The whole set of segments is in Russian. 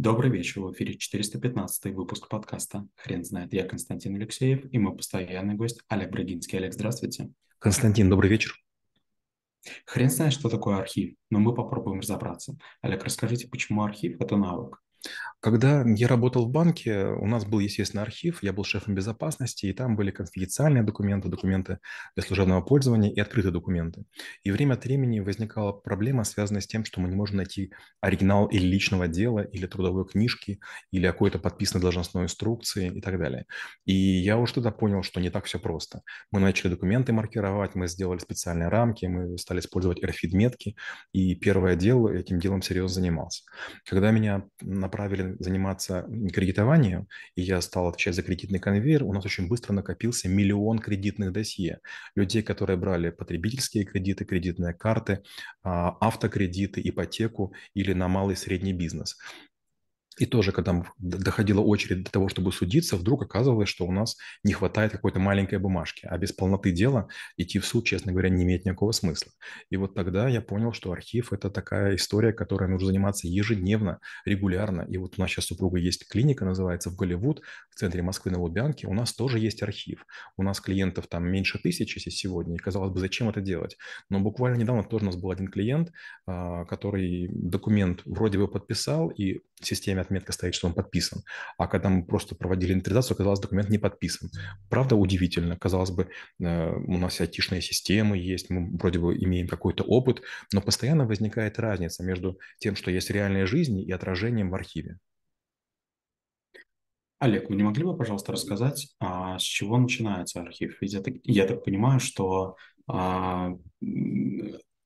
Добрый вечер, в эфире 415 выпуск подкаста «Хрен знает». Я Константин Алексеев и мой постоянный гость Олег Брагинский. Олег, здравствуйте. Константин, добрый вечер. Хрен знает, что такое архив, но мы попробуем разобраться. Олег, расскажите, почему архив – это навык? Когда я работал в банке, у нас был, естественно, архив, я был шефом безопасности, и там были конфиденциальные документы, документы для служебного пользования и открытые документы. И время от времени возникала проблема, связанная с тем, что мы не можем найти оригинал или личного дела, или трудовой книжки, или какой-то подписанной должностной инструкции и так далее. И я уже тогда понял, что не так все просто. Мы начали документы маркировать, мы сделали специальные рамки, мы стали использовать RFID-метки, и первое дело, этим делом серьезно занимался. Когда меня направили заниматься кредитованием, и я стал отвечать за кредитный конвейер, у нас очень быстро накопился миллион кредитных досье. Людей, которые брали потребительские кредиты, кредитные карты, а, автокредиты, ипотеку или на малый и средний бизнес. И тоже, когда доходила очередь до того, чтобы судиться, вдруг оказывалось, что у нас не хватает какой-то маленькой бумажки, а без полноты дела идти в суд, честно говоря, не имеет никакого смысла. И вот тогда я понял, что архив – это такая история, которой нужно заниматься ежедневно, регулярно. И вот у нас сейчас супруга есть клиника, называется в Голливуд, в центре Москвы на Лубянке. У нас тоже есть архив. У нас клиентов там меньше тысячи сегодня, и казалось бы, зачем это делать? Но буквально недавно тоже у нас был один клиент, а, который документ вроде бы подписал, и системе отметка стоит, что он подписан. А когда мы просто проводили инвентаризацию, оказалось, документ не подписан. Правда, удивительно. Казалось бы, э, у нас айтишные системы есть, мы вроде бы имеем какой-то опыт, но постоянно возникает разница между тем, что есть реальная жизнь и отражением в архиве. Олег, вы не могли бы, пожалуйста, рассказать, а, с чего начинается архив? Ведь это, я так понимаю, что а,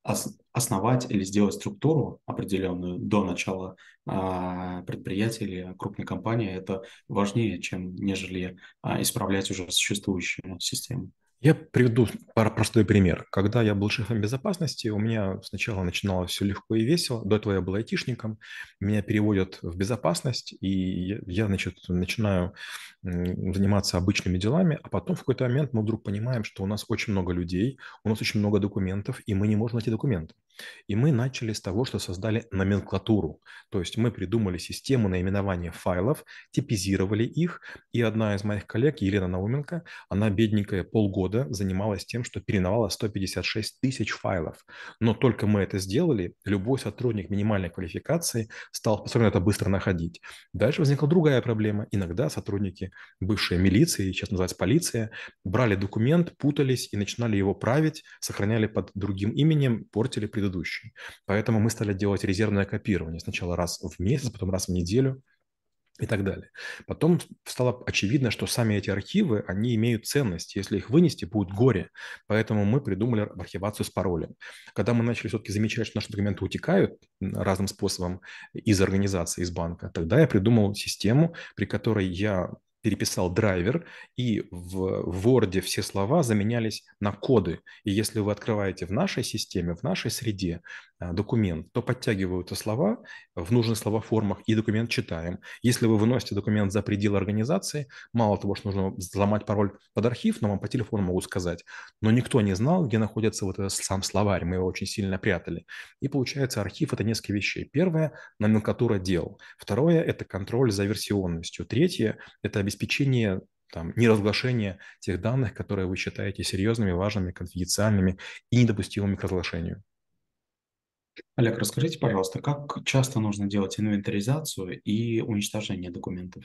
основать или сделать структуру определенную до начала а, предприятия или крупной компании, это важнее, чем нежели а, исправлять уже существующую систему. Я приведу простой пример. Когда я был шефом безопасности, у меня сначала начиналось все легко и весело. До этого я был айтишником. Меня переводят в безопасность, и я, значит, начинаю заниматься обычными делами, а потом в какой-то момент мы вдруг понимаем, что у нас очень много людей, у нас очень много документов, и мы не можем найти документы. И мы начали с того, что создали номенклатуру. То есть мы придумали систему наименования файлов, типизировали их, и одна из моих коллег, Елена Науменко, она бедненькая полгода занималась тем, что переновала 156 тысяч файлов. Но только мы это сделали, любой сотрудник минимальной квалификации стал способен это быстро находить. Дальше возникла другая проблема. Иногда сотрудники бывшей милиции, сейчас называется полиция, брали документ, путались и начинали его править, сохраняли под другим именем, портили предыдущий. Поэтому мы стали делать резервное копирование. Сначала раз в месяц, потом раз в неделю и так далее. Потом стало очевидно, что сами эти архивы, они имеют ценность. Если их вынести, будет горе. Поэтому мы придумали архивацию с паролем. Когда мы начали все-таки замечать, что наши документы утекают разным способом из организации, из банка, тогда я придумал систему, при которой я переписал драйвер, и в Word все слова заменялись на коды. И если вы открываете в нашей системе, в нашей среде а, документ, то подтягиваются слова в нужных словоформах, и документ читаем. Если вы выносите документ за пределы организации, мало того, что нужно взломать пароль под архив, но вам по телефону могут сказать, но никто не знал, где находится вот этот сам словарь, мы его очень сильно прятали. И получается, архив – это несколько вещей. Первое – номенклатура дел. Второе – это контроль за версионностью. Третье – это там, неразглашения тех данных, которые вы считаете серьезными, важными, конфиденциальными и недопустимыми к разглашению. Олег, расскажите, пожалуйста, как часто нужно делать инвентаризацию и уничтожение документов?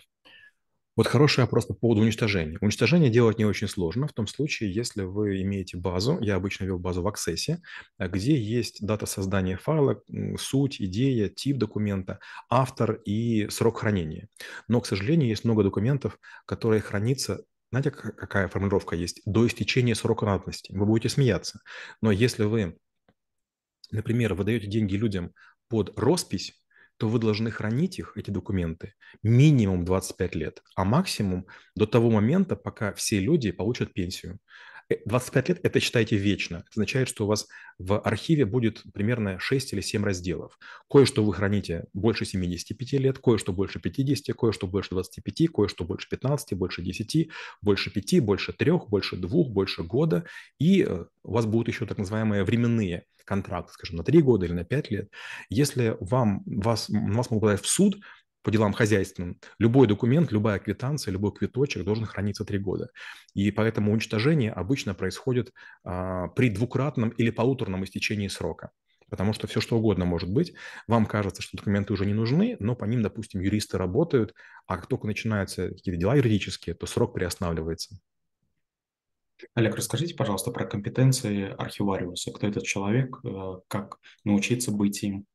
Вот хороший вопрос по поводу уничтожения. Уничтожение делать не очень сложно в том случае, если вы имеете базу, я обычно вел базу в Access, где есть дата создания файла, суть, идея, тип документа, автор и срок хранения. Но, к сожалению, есть много документов, которые хранятся знаете, какая формулировка есть? До истечения срока надобности. Вы будете смеяться. Но если вы, например, выдаете деньги людям под роспись, то вы должны хранить их, эти документы, минимум 25 лет, а максимум до того момента, пока все люди получат пенсию. 25 э, лет – это считайте вечно. Это означает, что у вас в архиве будет примерно 6 или 7 разделов. Кое-что вы храните больше 75 лет, кое-что больше 50, кое-что больше 25, кое-что больше 15, больше 10, больше 5, больше 3, больше 2, больше года. И э, у вас будут еще так называемые временные контракты, скажем, на 3 года или на 5 лет. Если вам, вас, вас могут подать в суд, по делам хозяйственным, любой документ, любая квитанция, любой квиточек должен храниться три года. И поэтому уничтожение обычно происходит а, при двукратном или полуторном истечении срока. Потому что все что угодно может быть. Вам кажется, что документы уже не нужны, но по ним, допустим, юристы работают, а как только начинаются какие-то дела юридические, то срок приостанавливается. Олег, расскажите, пожалуйста, про компетенции архивариуса. Кто этот человек, э, как научиться быть им?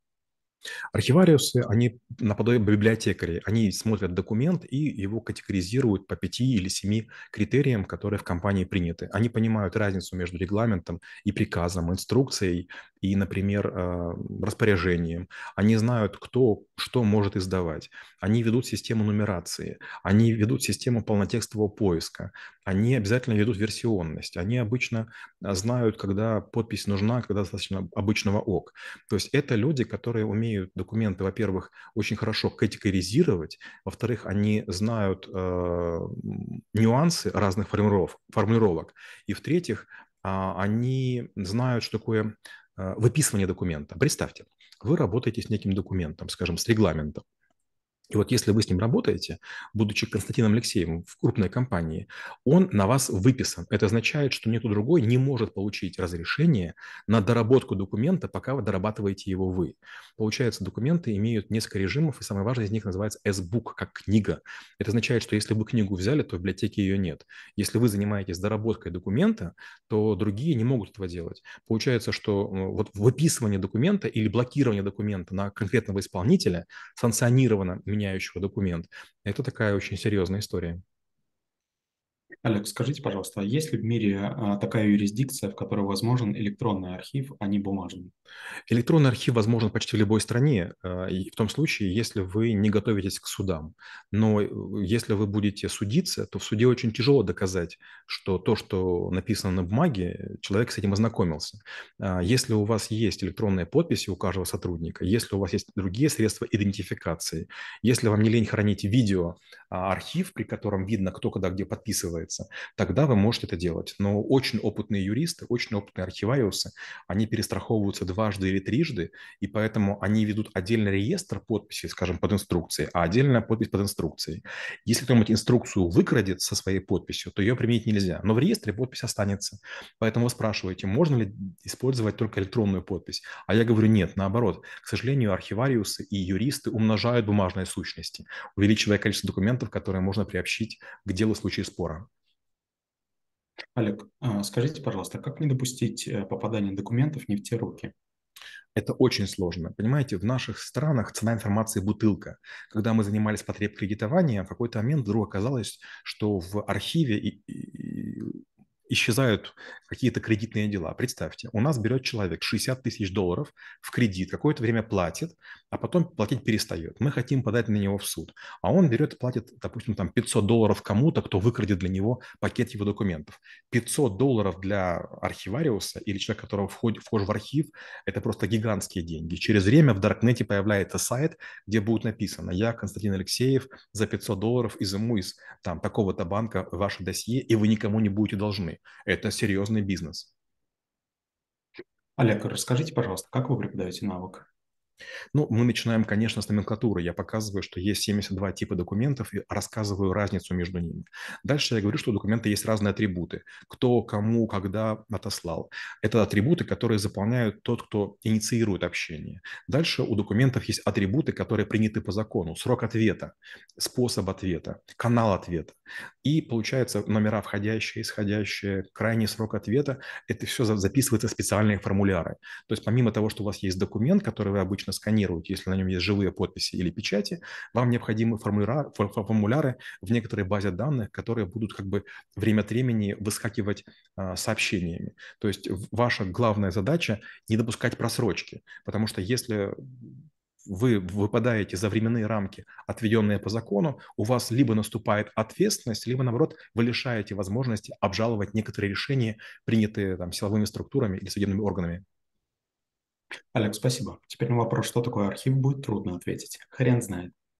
Архивариусы, они наподобие библиотекарей, они смотрят документ и его категоризируют по пяти или семи критериям, которые в компании приняты. Они понимают разницу между регламентом и приказом, инструкцией и, например, э, распоряжением. Они знают, кто что может издавать. Они ведут систему нумерации, они ведут систему полнотекстового поиска, они обязательно ведут версионность, они обычно э, знают, когда подпись нужна, когда достаточно обычного ок. То есть это люди, которые умеют документы, во-первых, очень хорошо категоризировать, во-вторых, они знают э, нюансы разных формулировок, формулировок, и в-третьих, э, они знают, что такое э, выписывание документа. Представьте, вы работаете с неким документом, скажем, с регламентом. И вот если вы с ним работаете, будучи Константином Алексеевым в крупной компании, он на вас выписан. Это означает, что никто другой не может получить разрешение на доработку документа, пока вы дорабатываете его вы. Получается, документы имеют несколько режимов, и самый важный из них называется S-Book, как книга. Это означает, что если вы книгу взяли, то в библиотеке ее нет. Если вы занимаетесь доработкой документа, то другие не могут этого делать. Получается, что вот выписывание документа или блокирование документа на конкретного исполнителя санкционировано меняющего документ. Это такая очень серьезная история. Олег, скажите, пожалуйста, а есть ли в мире а, такая юрисдикция, в которой возможен электронный архив, а не бумажный? Электронный архив возможен почти в любой стране, а, и в том случае, если вы не готовитесь к судам. Но э, если вы будете судиться, то в суде очень тяжело доказать, что то, что написано на бумаге, человек с этим ознакомился. А, если у вас есть электронные подписи у каждого сотрудника, если у вас есть другие средства идентификации, если вам не лень хранить видео, архив, при котором видно, кто когда где подписывается, требуется, тогда вы можете это делать. Но очень опытные юристы, очень опытные архивариусы, они перестраховываются дважды или трижды, и поэтому они ведут отдельный реестр подписей, скажем, под инструкцией, а отдельная подпись под инструкцией. Если кто-нибудь инструкцию выкрадет со своей подписью, то ее применить нельзя. Но в реестре подпись останется. Поэтому вы спрашиваете, можно ли использовать только электронную подпись? А я говорю, нет, наоборот. К сожалению, архивариусы и юристы умножают бумажные сущности, увеличивая количество документов, которые можно приобщить к делу в случае спора. Олег, а, скажите, пожалуйста, как не допустить э, попадания документов не в те руки? Это очень сложно. Понимаете, в наших странах цена информации – бутылка. Когда мы занимались потреб кредитования, в какой-то момент вдруг оказалось, что в архиве исчезают какие-то кредитные дела. Представьте, у нас берет человек 60 тысяч долларов в кредит, какое-то время платит, а потом платить перестает. Мы хотим подать на него в суд. А он берет и платит, допустим, там 500 долларов кому-то, кто выкрадет для него пакет его документов. 500 долларов для архивариуса или человека, которого входит, вхож в архив, это просто гигантские деньги. Через время в Даркнете появляется сайт, где будет написано «Я, Константин Алексеев, за 500 долларов изыму из там, такого-то банка ваше досье, и вы никому не будете должны». Это серьезный бизнес. Олег, расскажите, пожалуйста, как вы преподаете навык? Ну, мы начинаем, конечно, с номенклатуры. Я показываю, что есть 72 типа документов и рассказываю разницу между ними. Дальше я говорю, что у документа есть разные атрибуты. Кто, кому, когда отослал. Это атрибуты, которые заполняют тот, кто инициирует общение. Дальше у документов есть атрибуты, которые приняты по закону. Срок ответа, способ ответа, канал ответа. И получается номера входящие, исходящие, крайний срок ответа. Это все записывается в специальные формуляры. То есть помимо того, что у вас есть документ, который вы обычно обычно сканируете, если на нем есть живые подписи или печати, вам необходимы формуляры, формуляры в некоторой базе данных, которые будут как бы время от времени выскакивать а, сообщениями. То есть ваша главная задача не допускать просрочки, потому что если вы выпадаете за временные рамки, отведенные по закону, у вас либо наступает ответственность, либо, наоборот, вы лишаете возможности обжаловать некоторые решения, принятые там, силовыми структурами или судебными органами. Олег, спасибо. Теперь на вопрос, что такое архив, будет трудно ответить. Хрен знает.